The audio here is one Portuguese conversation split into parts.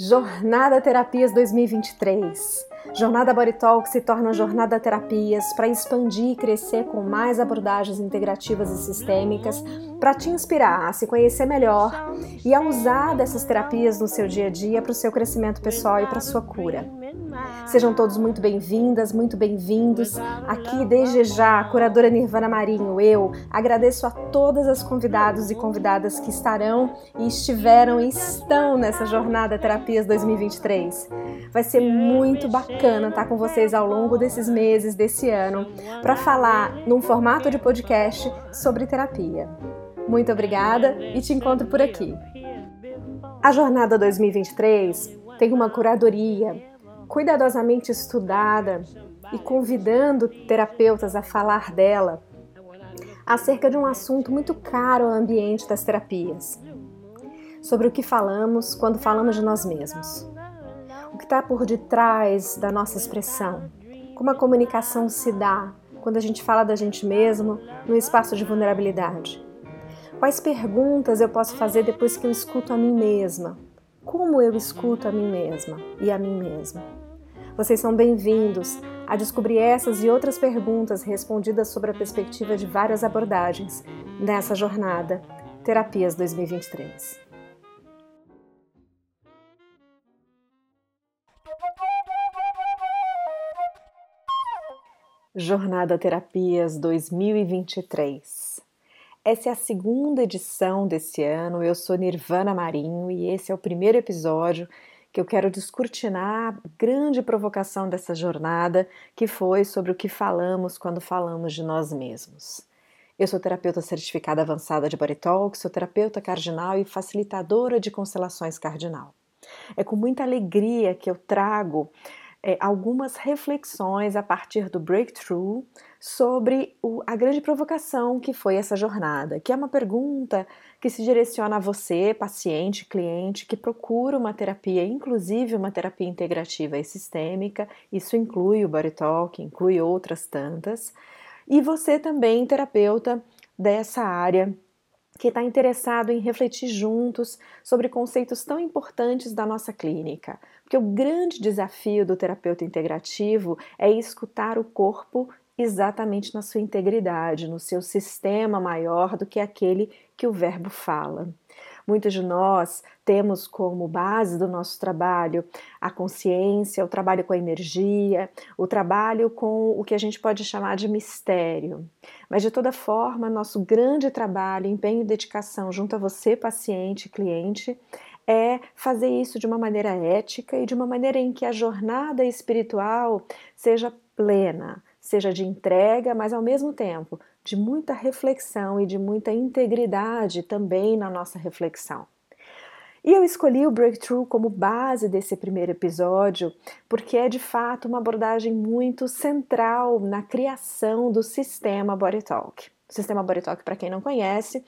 Jornada Terapias 2023. Jornada Body Talk se torna Jornada Terapias para expandir e crescer com mais abordagens integrativas e sistêmicas, para te inspirar a se conhecer melhor e a usar dessas terapias no seu dia a dia para o seu crescimento pessoal e para sua cura. Sejam todos muito bem-vindas, muito bem-vindos. Aqui desde já, curadora Nirvana Marinho, eu agradeço a todas as convidados e convidadas que estarão e estiveram e estão nessa jornada Terapias 2023. Vai ser muito bacana estar com vocês ao longo desses meses, desse ano, para falar num formato de podcast sobre terapia. Muito obrigada e te encontro por aqui. A jornada 2023 tem uma curadoria cuidadosamente estudada e convidando terapeutas a falar dela acerca de um assunto muito caro ao ambiente das terapias. Sobre o que falamos quando falamos de nós mesmos. O que está por detrás da nossa expressão. Como a comunicação se dá quando a gente fala da gente mesmo no espaço de vulnerabilidade. Quais perguntas eu posso fazer depois que eu escuto a mim mesma? Como eu escuto a mim mesma e a mim mesma? Vocês são bem-vindos a descobrir essas e outras perguntas respondidas sobre a perspectiva de várias abordagens nessa jornada Terapias 2023. Jornada Terapias 2023. Essa é a segunda edição desse ano. Eu sou Nirvana Marinho e esse é o primeiro episódio que eu quero descortinar a grande provocação dessa jornada, que foi sobre o que falamos quando falamos de nós mesmos. Eu sou terapeuta certificada avançada de Body Talk, sou terapeuta cardinal e facilitadora de constelações cardinal. É com muita alegria que eu trago é, algumas reflexões a partir do breakthrough sobre o, a grande provocação que foi essa jornada, que é uma pergunta que se direciona a você, paciente, cliente, que procura uma terapia, inclusive uma terapia integrativa e sistêmica, isso inclui o Body Talk, inclui outras tantas, e você também, terapeuta dessa área que está interessado em refletir juntos sobre conceitos tão importantes da nossa clínica. Porque o grande desafio do terapeuta integrativo é escutar o corpo exatamente na sua integridade, no seu sistema maior do que aquele que o verbo fala. Muitos de nós temos como base do nosso trabalho a consciência, o trabalho com a energia, o trabalho com o que a gente pode chamar de mistério. Mas de toda forma, nosso grande trabalho, empenho e dedicação junto a você, paciente e cliente, é fazer isso de uma maneira ética e de uma maneira em que a jornada espiritual seja plena, seja de entrega, mas ao mesmo tempo de muita reflexão e de muita integridade também na nossa reflexão. E eu escolhi o Breakthrough como base desse primeiro episódio porque é de fato uma abordagem muito central na criação do sistema Body Talk. O sistema Body Talk, para quem não conhece,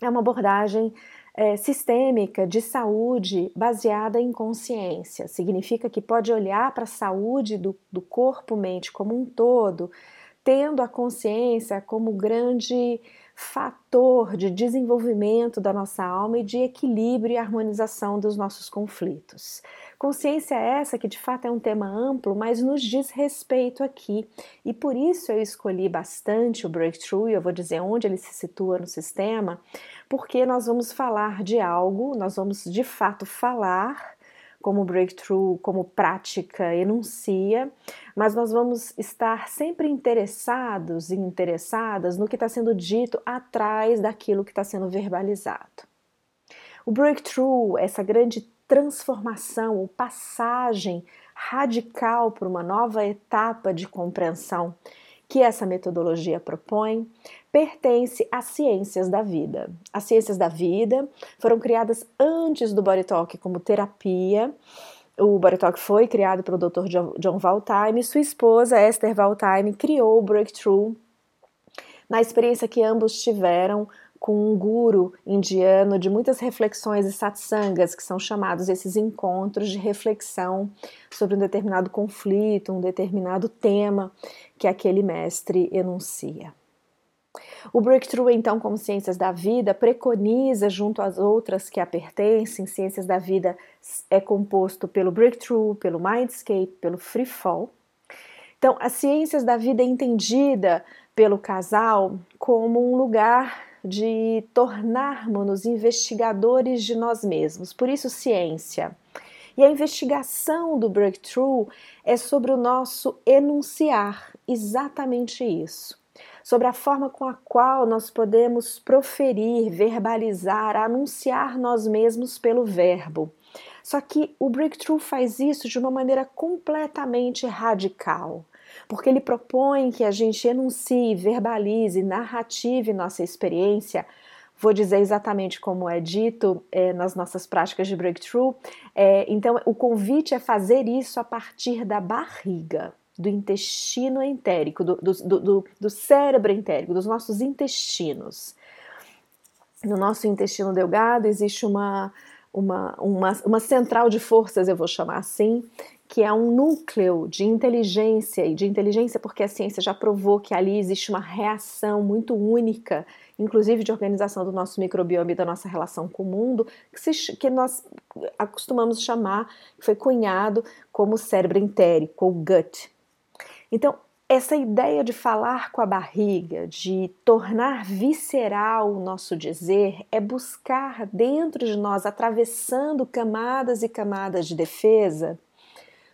é uma abordagem é, sistêmica de saúde baseada em consciência. Significa que pode olhar para a saúde do, do corpo-mente como um todo tendo a consciência como grande fator de desenvolvimento da nossa alma e de equilíbrio e harmonização dos nossos conflitos. Consciência essa que de fato é um tema amplo, mas nos diz respeito aqui, e por isso eu escolhi bastante o breakthrough, eu vou dizer onde ele se situa no sistema, porque nós vamos falar de algo, nós vamos de fato falar como breakthrough, como prática enuncia, mas nós vamos estar sempre interessados e interessadas no que está sendo dito atrás daquilo que está sendo verbalizado. O breakthrough, essa grande transformação ou passagem radical para uma nova etapa de compreensão que essa metodologia propõe, pertence às ciências da vida. As ciências da vida foram criadas antes do Body Talk como terapia. O Body Talk foi criado pelo Dr. John Valtime e sua esposa Esther Valtime criou o Breakthrough na experiência que ambos tiveram com um guru indiano de muitas reflexões e satsangas, que são chamados esses encontros de reflexão sobre um determinado conflito, um determinado tema que aquele mestre enuncia. O Breakthrough, então, como Ciências da Vida, preconiza, junto às outras que a pertencem, Ciências da Vida é composto pelo Breakthrough, pelo Mindscape, pelo Free Fall. Então, as Ciências da Vida é entendida pelo casal como um lugar de tornarmos-nos investigadores de nós mesmos, por isso, ciência. E a investigação do breakthrough é sobre o nosso enunciar, exatamente isso. Sobre a forma com a qual nós podemos proferir, verbalizar, anunciar nós mesmos pelo verbo. Só que o breakthrough faz isso de uma maneira completamente radical porque ele propõe que a gente enuncie, verbalize, narrative nossa experiência. Vou dizer exatamente como é dito é, nas nossas práticas de breakthrough. É, então, o convite é fazer isso a partir da barriga, do intestino entérico, do, do, do, do cérebro entérico, dos nossos intestinos. No nosso intestino delgado existe uma, uma, uma, uma central de forças, eu vou chamar assim, que é um núcleo de inteligência, e de inteligência porque a ciência já provou que ali existe uma reação muito única, inclusive de organização do nosso microbioma e da nossa relação com o mundo, que, se, que nós acostumamos chamar, que foi cunhado como cérebro entérico, ou gut. Então, essa ideia de falar com a barriga, de tornar visceral o nosso dizer, é buscar dentro de nós, atravessando camadas e camadas de defesa,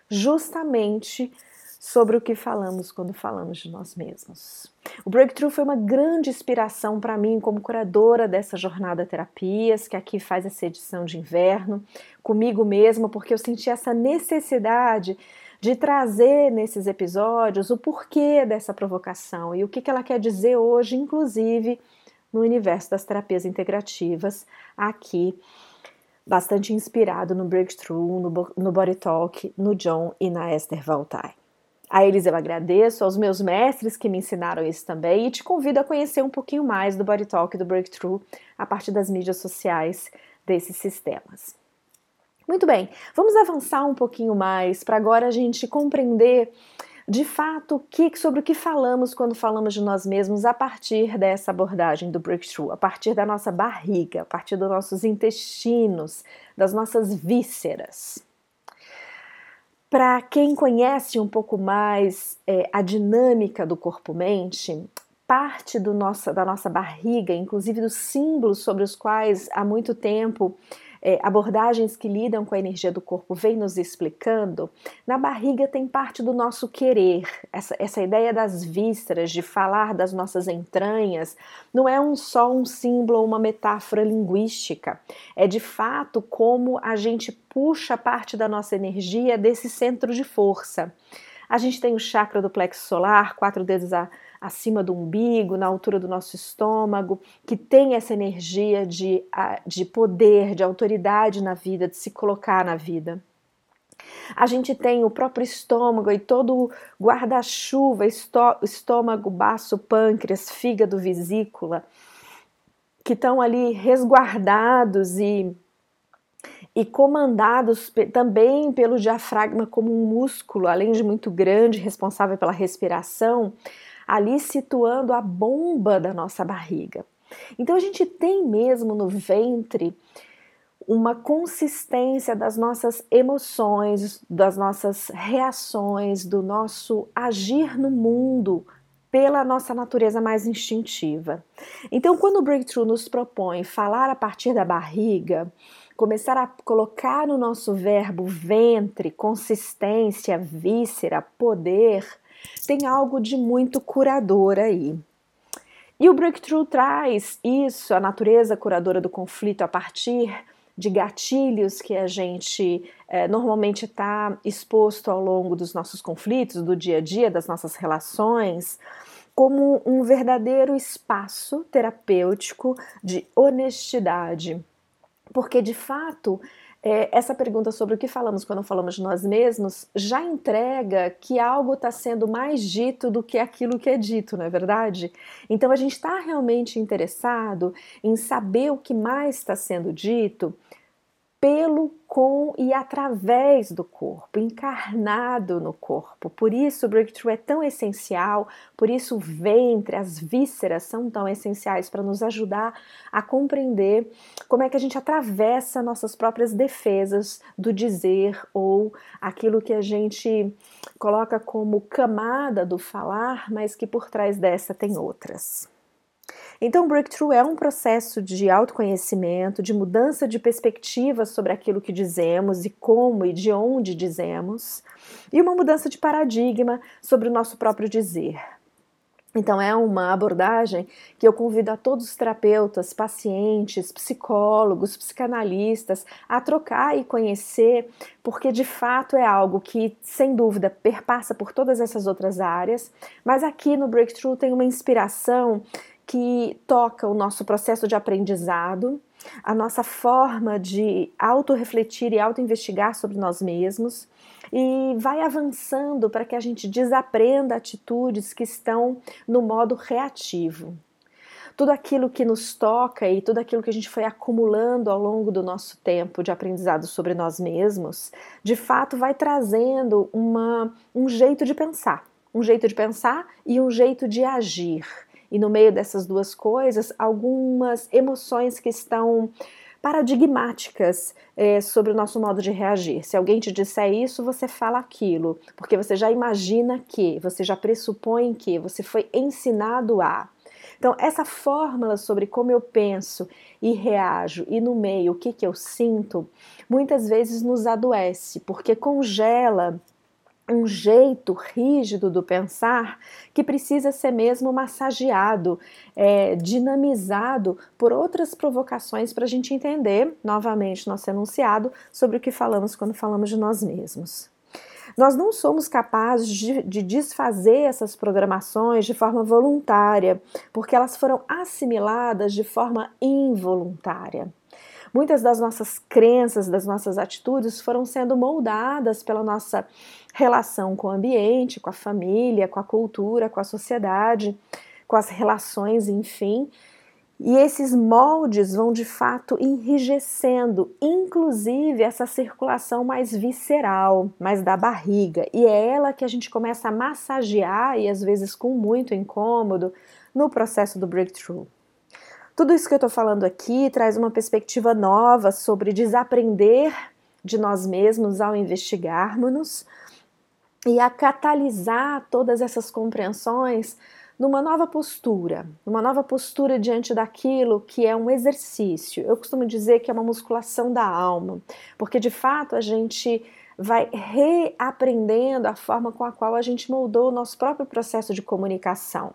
justamente sobre o que falamos quando falamos de nós mesmos. O Breakthrough foi uma grande inspiração para mim como curadora dessa jornada terapias, que aqui faz essa edição de inverno, comigo mesma, porque eu senti essa necessidade de trazer nesses episódios o porquê dessa provocação e o que, ela quer dizer hoje, inclusive no universo das terapias integrativas, aqui bastante inspirado no Breakthrough, no, no Body Talk, no John e na Esther Valtai. A eles eu agradeço, aos meus mestres que me ensinaram isso também e te convido a conhecer um pouquinho mais do Body Talk e do Breakthrough a partir das mídias sociais desses sistemas. Muito bem, vamos avançar um pouquinho mais para agora a gente compreender de fato, que, sobre o que falamos quando falamos de nós mesmos a partir dessa abordagem do breakthrough, a partir da nossa barriga, a partir dos nossos intestinos, das nossas vísceras. Para quem conhece um pouco mais é, a dinâmica do corpo-mente, parte nossa, da nossa barriga, inclusive dos símbolos sobre os quais há muito tempo é, abordagens que lidam com a energia do corpo vêm nos explicando, na barriga tem parte do nosso querer. Essa, essa ideia das vísceras, de falar das nossas entranhas, não é um só um símbolo ou uma metáfora linguística. É de fato como a gente puxa parte da nossa energia desse centro de força. A gente tem o chakra do plexo solar, quatro dedos a acima do umbigo, na altura do nosso estômago, que tem essa energia de, de poder, de autoridade na vida, de se colocar na vida. A gente tem o próprio estômago e todo o guarda-chuva, estômago, baço, pâncreas, fígado, vesícula, que estão ali resguardados e, e comandados também pelo diafragma como um músculo, além de muito grande, responsável pela respiração, ali situando a bomba da nossa barriga. Então a gente tem mesmo no ventre uma consistência das nossas emoções, das nossas reações, do nosso agir no mundo pela nossa natureza mais instintiva. Então, quando o Breakthrough nos propõe falar a partir da barriga, começar a colocar no nosso verbo ventre, consistência, víscera, poder, tem algo de muito curador aí. E o Breakthrough traz isso, a natureza curadora do conflito, a partir de gatilhos que a gente é, normalmente está exposto ao longo dos nossos conflitos, do dia a dia, das nossas relações, como um verdadeiro espaço terapêutico de honestidade. Porque, de fato, é, essa pergunta sobre o que falamos quando falamos de nós mesmos já entrega que algo está sendo mais dito do que aquilo que é dito, não é verdade? Então a gente está realmente interessado em saber o que mais está sendo dito pelo com e através do corpo, encarnado no corpo. Por isso o breakthrough é tão essencial, por isso o ventre, as vísceras são tão essenciais para nos ajudar a compreender como é que a gente atravessa nossas próprias defesas do dizer ou aquilo que a gente coloca como camada do falar, mas que por trás dessa tem outras. Então, o breakthrough é um processo de autoconhecimento, de mudança de perspectiva sobre aquilo que dizemos e como e de onde dizemos, e uma mudança de paradigma sobre o nosso próprio dizer. Então, é uma abordagem que eu convido a todos os terapeutas, pacientes, psicólogos, psicanalistas a trocar e conhecer, porque de fato é algo que, sem dúvida, perpassa por todas essas outras áreas, mas aqui no Breakthrough tem uma inspiração que toca o nosso processo de aprendizado, a nossa forma de auto-refletir e auto-investigar sobre nós mesmos e vai avançando para que a gente desaprenda atitudes que estão no modo reativo. Tudo aquilo que nos toca e tudo aquilo que a gente foi acumulando ao longo do nosso tempo de aprendizado sobre nós mesmos, de fato vai trazendo uma, um jeito de pensar, um jeito de pensar e um jeito de agir e no meio dessas duas coisas, algumas emoções que estão paradigmáticas é, sobre o nosso modo de reagir. Se alguém te disser isso, você fala aquilo, porque você já imagina que, você já pressupõe que, você foi ensinado a. Então, essa fórmula sobre como eu penso e reajo e no meio o que, que eu sinto, muitas vezes nos adoece, porque congela um jeito rígido do pensar que precisa ser mesmo massageado, é, dinamizado por outras provocações para a gente entender novamente nosso enunciado sobre o que falamos quando falamos de nós mesmos. Nós não somos capazes de, de, desfazer essas programações de forma voluntária, porque elas foram assimiladas de forma involuntária. Muitas das nossas crenças, das nossas atitudes foram sendo moldadas pela nossa relação com o ambiente, com a família, com a cultura, com a sociedade, com as relações, enfim. E esses moldes vão de fato enrijecendo, inclusive essa circulação mais visceral, mais da barriga. E é ela que a gente começa a massagear, e às vezes com muito incômodo, no processo do breakthrough. Tudo isso que eu estou falando aqui traz uma perspectiva nova sobre desaprender de nós mesmos ao investigarmos-nos e a catalisar todas essas compreensões numa nova postura, numa nova postura diante daquilo que é um exercício. Eu costumo dizer que é uma musculação da alma, porque de fato a gente vai reaprendendo a forma com a qual a gente moldou o nosso próprio processo de comunicação.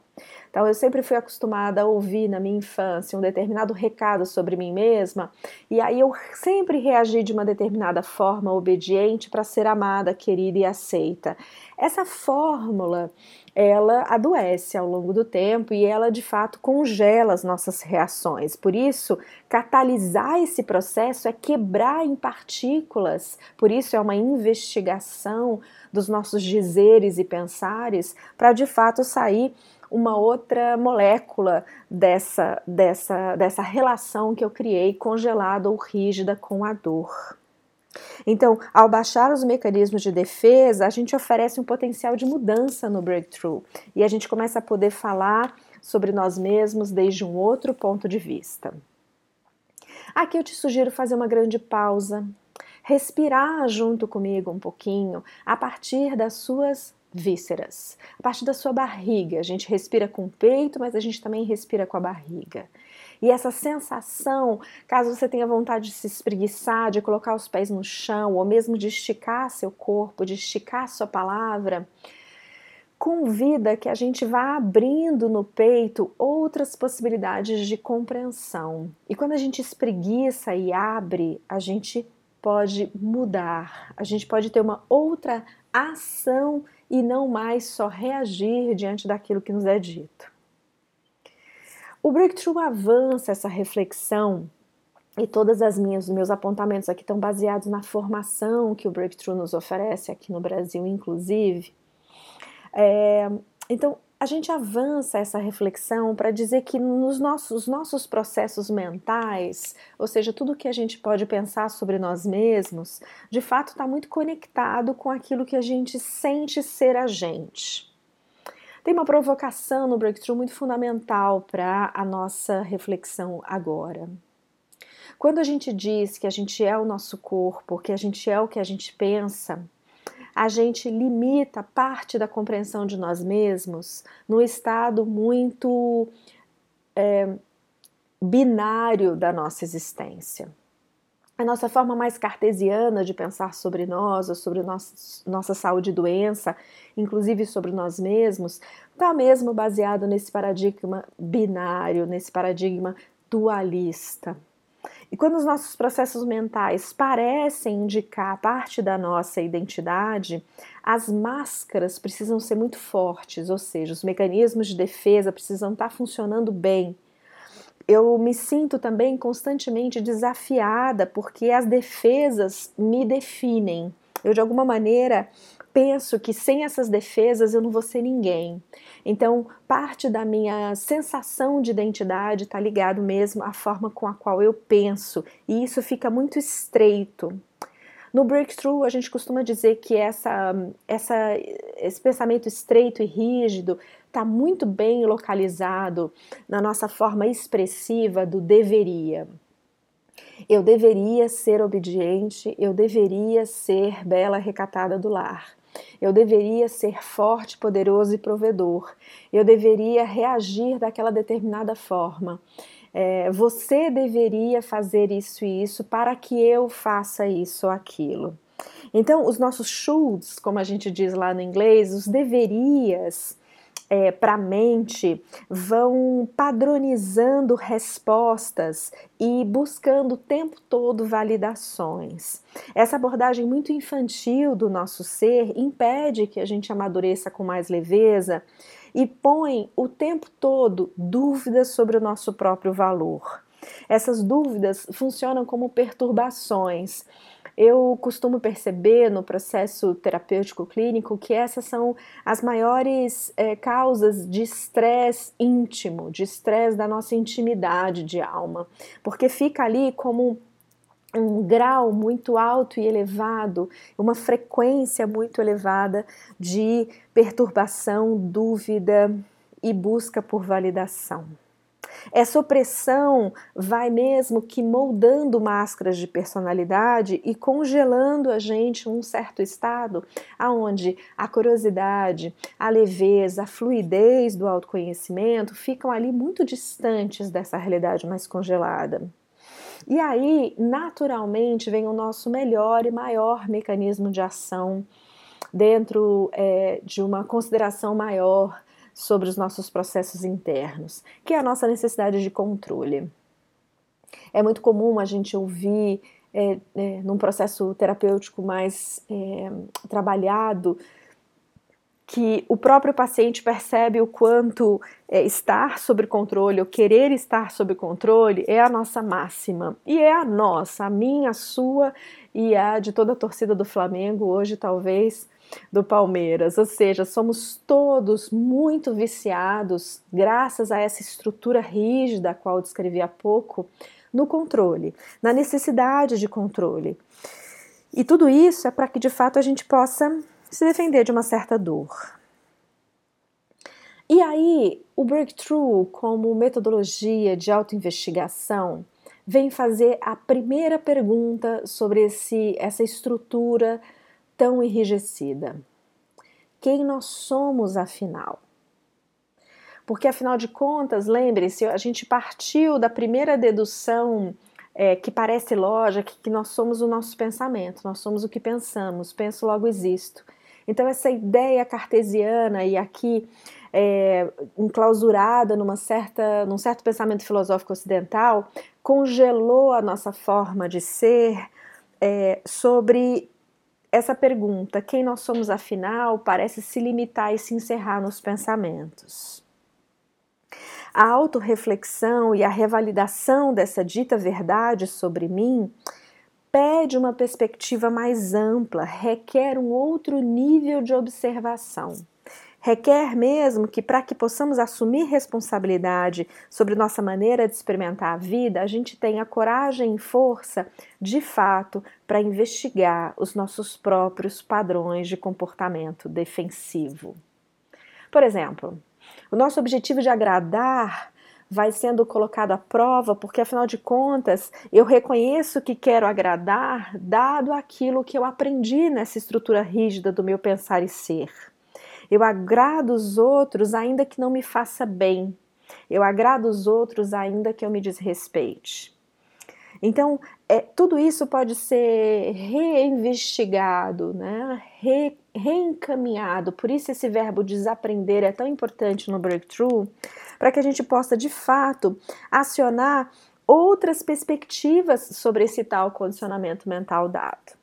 Então, eu sempre fui acostumada a ouvir na minha infância um determinado recado sobre mim mesma, e aí eu sempre reagi de uma determinada forma obediente para ser amada, querida e aceita. Essa fórmula ela adoece ao longo do tempo e ela de fato congela as nossas reações. Por isso, catalisar esse processo é quebrar em partículas, por isso é uma investigação dos nossos dizeres e pensares para de fato sair uma outra molécula dessa, dessa, dessa relação que eu criei congelada ou rígida com a dor. Então, ao baixar os mecanismos de defesa, a gente oferece um potencial de mudança no breakthrough e a gente começa a poder falar sobre nós mesmos desde um outro ponto de vista. Aqui eu te sugiro fazer uma grande pausa, respirar junto comigo um pouquinho a partir das suas vísceras, a partir da sua barriga. A gente respira com o peito, mas a gente também respira com a barriga. E essa sensação, caso você tenha vontade de se espreguiçar, de colocar os pés no chão, ou mesmo de esticar seu corpo, de esticar sua palavra, convida que a gente vá abrindo no peito outras possibilidades de compreensão. E quando a gente espreguiça e abre, a gente pode mudar, a gente pode ter uma outra ação e não mais só reagir diante daquilo que nos é dito. O breakthrough avança essa reflexão e todas as minhas meus apontamentos aqui estão baseados na formação que o breakthrough nos oferece aqui no Brasil, inclusive. É, então, a gente avança essa reflexão para dizer que nos nossos, nossos processos mentais, ou seja, tudo que a gente pode pensar sobre nós mesmos, de fato está muito conectado com aquilo que a gente sente ser a gente. Tem uma provocação no Breakthrough muito fundamental para a nossa reflexão agora. Quando a gente diz que a gente é o nosso corpo, que a gente é o que a gente pensa, a gente limita parte da compreensão de nós mesmos no estado muito é, binário da nossa existência. A nossa forma mais cartesiana de pensar sobre nós, ou sobre nossa, nossa saúde e doença, inclusive sobre nós mesmos, está mesmo baseado nesse paradigma binário, nesse paradigma dualista. E quando os nossos processos mentais parecem indicar parte da nossa identidade, as máscaras precisam ser muito fortes, ou seja, os mecanismos de defesa precisam estar funcionando bem. Eu me sinto também constantemente desafiada porque as defesas me definem. Eu, de alguma maneira, penso que sem essas defesas eu não vou ser ninguém. Então, parte da minha sensação de identidade está ligado mesmo à forma com a qual eu penso, e isso fica muito estreito. No breakthrough, a gente costuma dizer que essa, essa, esse pensamento estreito e rígido está muito bem localizado na nossa forma expressiva do deveria. Eu deveria ser obediente, eu deveria ser bela recatada do lar. Eu deveria ser forte, poderoso e provedor. Eu deveria reagir daquela determinada forma. É, você deveria fazer isso e isso para que eu faça isso ou aquilo. Então, os nossos shoulds, como a gente diz lá no inglês, os deverias, é, para a mente vão padronizando respostas e buscando o tempo todo validações. Essa abordagem muito infantil do nosso ser impede que a gente amadureça com mais leveza e põe o tempo todo dúvidas sobre o nosso próprio valor. Essas dúvidas funcionam como perturbações eu costumo perceber no processo terapêutico clínico que essas são as maiores é, causas de estresse íntimo, de estresse da nossa intimidade de alma, porque fica ali como um grau muito alto e elevado, uma frequência muito elevada de perturbação, dúvida e busca por validação. Essa opressão vai mesmo que moldando máscaras de personalidade e congelando a gente um certo estado aonde a curiosidade, a leveza, a fluidez do autoconhecimento ficam ali muito distantes dessa realidade mais congelada. E aí, naturalmente, vem o nosso melhor e maior mecanismo de ação dentro é, de uma consideração maior sobre os nossos processos internos, que é a nossa necessidade de controle. É muito comum a gente ouvir é, é, num processo terapêutico mais é, trabalhado que o próprio paciente percebe o quanto é, estar sob controle ou querer estar sob controle é a nossa máxima e é a nossa, a minha, a sua e a de toda a torcida do Flamengo hoje talvez do Palmeiras, ou seja, somos todos muito viciados, graças a essa estrutura rígida, a qual eu descrevi há pouco, no controle, na necessidade de controle. E tudo isso é para que de fato a gente possa se defender de uma certa dor. E aí, o breakthrough, como metodologia de autoinvestigação, vem fazer a primeira pergunta sobre esse, essa estrutura tão enrijecida? Quem nós somos afinal? Porque afinal de contas, lembre-se, a gente partiu da primeira dedução é, que parece lógica, que nós somos o nosso pensamento, nós somos o que pensamos, penso logo existo. Então essa ideia cartesiana e aqui é, enclausurada numa certa, num certo pensamento filosófico ocidental congelou a nossa forma de ser é, sobre essa pergunta, quem nós somos afinal, parece se limitar e se encerrar nos pensamentos. A autorreflexão e a revalidação dessa dita verdade sobre mim pede uma perspectiva mais ampla, requer um outro nível de observação, requer mesmo que, para que possamos assumir responsabilidade sobre nossa maneira de experimentar a vida, a gente tenha coragem e força, de fato, para investigar os nossos próprios padrões de comportamento defensivo. Por exemplo, o nosso objetivo de agradar vai sendo colocado à prova, porque afinal de contas eu reconheço que quero agradar, dado aquilo que eu aprendi nessa estrutura rígida do meu pensar e ser. Eu agrado os outros ainda que não me faça bem. Eu agrado os outros ainda que eu me desrespeite. Então, é, tudo isso pode ser reinvestigado, né? Re, reencaminhado. Por isso, esse verbo desaprender é tão importante no breakthrough, para que a gente possa de fato acionar outras perspectivas sobre esse tal condicionamento mental dado.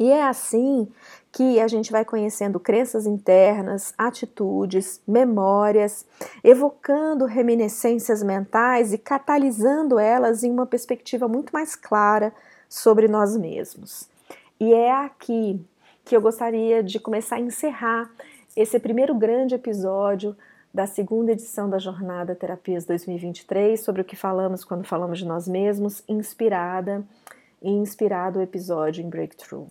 E é assim que a gente vai conhecendo crenças internas, atitudes, memórias, evocando reminiscências mentais e catalisando elas em uma perspectiva muito mais clara sobre nós mesmos. E é aqui que eu gostaria de começar a encerrar esse primeiro grande episódio da segunda edição da Jornada Terapias 2023, sobre o que falamos quando falamos de nós mesmos, inspirada e inspirado o episódio em Breakthrough.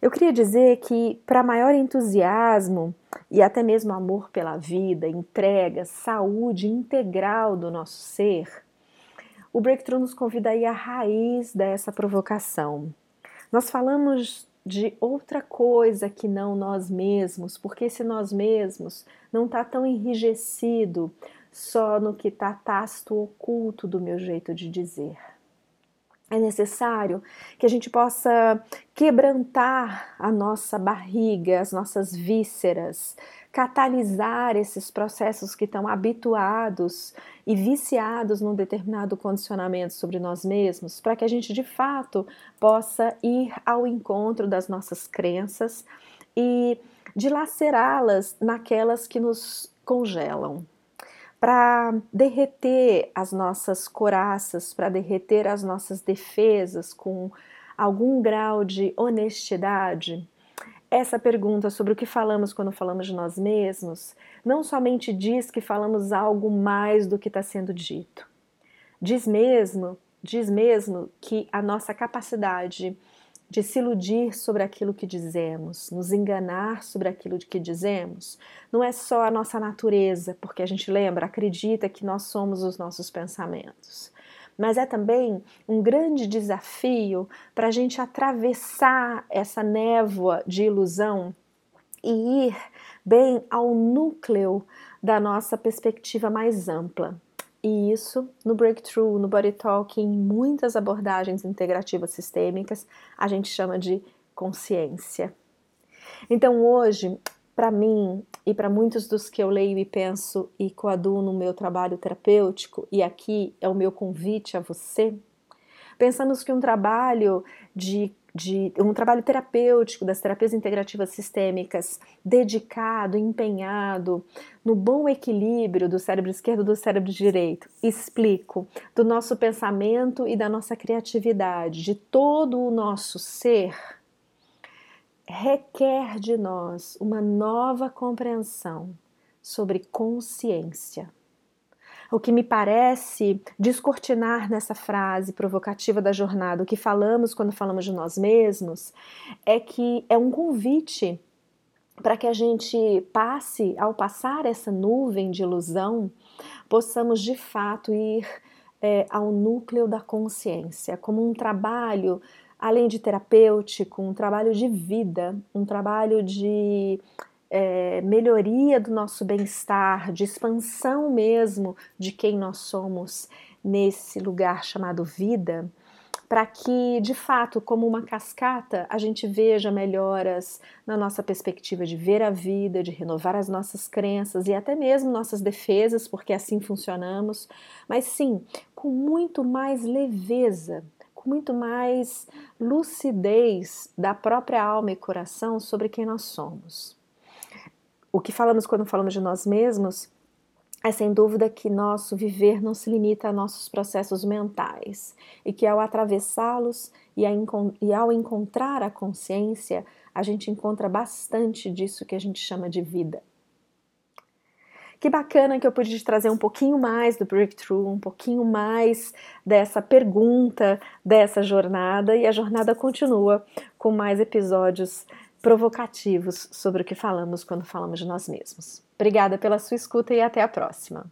Eu queria dizer que, para maior entusiasmo e até mesmo amor pela vida, entrega, saúde integral do nosso ser, o Breakthrough nos convida a ir à raiz dessa provocação. Nós falamos de outra coisa que não nós mesmos, porque esse nós mesmos não está tão enrijecido só no que está tácito oculto do meu jeito de dizer é necessário que a gente possa quebrantar a nossa barriga, as nossas vísceras, catalisar esses processos que estão habituados e viciados num determinado condicionamento sobre nós mesmos, para que a gente de fato possa ir ao encontro das nossas crenças e dilacerá-las naquelas que nos congelam para derreter as nossas coraças, para derreter as nossas defesas com algum grau de honestidade? Essa pergunta sobre o que falamos quando falamos de nós mesmos não somente diz que falamos algo mais do que está sendo dito, diz mesmo, diz mesmo que a nossa capacidade de se iludir sobre aquilo que dizemos, nos enganar sobre aquilo de que dizemos, não é só a nossa natureza, porque a gente lembra, acredita que nós somos os nossos pensamentos. Mas é também um grande desafio para a gente atravessar essa névoa de ilusão e ir bem ao núcleo da nossa perspectiva mais ampla. E isso no Breakthrough, no Body Talk, em muitas abordagens integrativas sistêmicas, a gente chama de consciência. Então hoje, para mim e para muitos dos que eu leio e penso e coaduno no meu trabalho terapêutico, e aqui é o meu convite a você, pensamos que um trabalho de de um trabalho terapêutico das terapias integrativas sistêmicas dedicado, empenhado no bom equilíbrio do cérebro esquerdo e do cérebro direito. Explico do nosso pensamento e da nossa criatividade, de todo o nosso ser requer de nós uma nova compreensão sobre consciência. O que me parece descortinar nessa frase provocativa da jornada, o que falamos quando falamos de nós mesmos, é que é um convite para que a gente passe, ao passar essa nuvem de ilusão, possamos de fato ir é, ao núcleo da consciência, como um trabalho, além de terapêutico, um trabalho de vida, um trabalho de é, melhoria do nosso bem-estar, de expansão mesmo de quem nós somos nesse lugar chamado vida, para que, de fato, como uma cascata, a gente veja melhoras na nossa perspectiva de ver a vida, de renovar as nossas crenças e até mesmo nossas defesas, porque assim funcionamos, mas sim, com muito mais leveza, com muito mais lucidez da própria alma e coração sobre quem nós somos o que falamos quando falamos de nós mesmos é sem dúvida que nosso viver não se limita a nossos processos mentais e que ao atravessá-los e, e ao encontrar a consciência, a gente encontra bastante disso que a gente chama de vida. Que bacana que eu pude te trazer um pouquinho mais do breakthrough, um pouquinho mais dessa pergunta, dessa jornada, e a jornada continua com mais episódios provocativos sobre o que falamos quando falamos de nós mesmos. Obrigada pela sua escuta e até a próxima.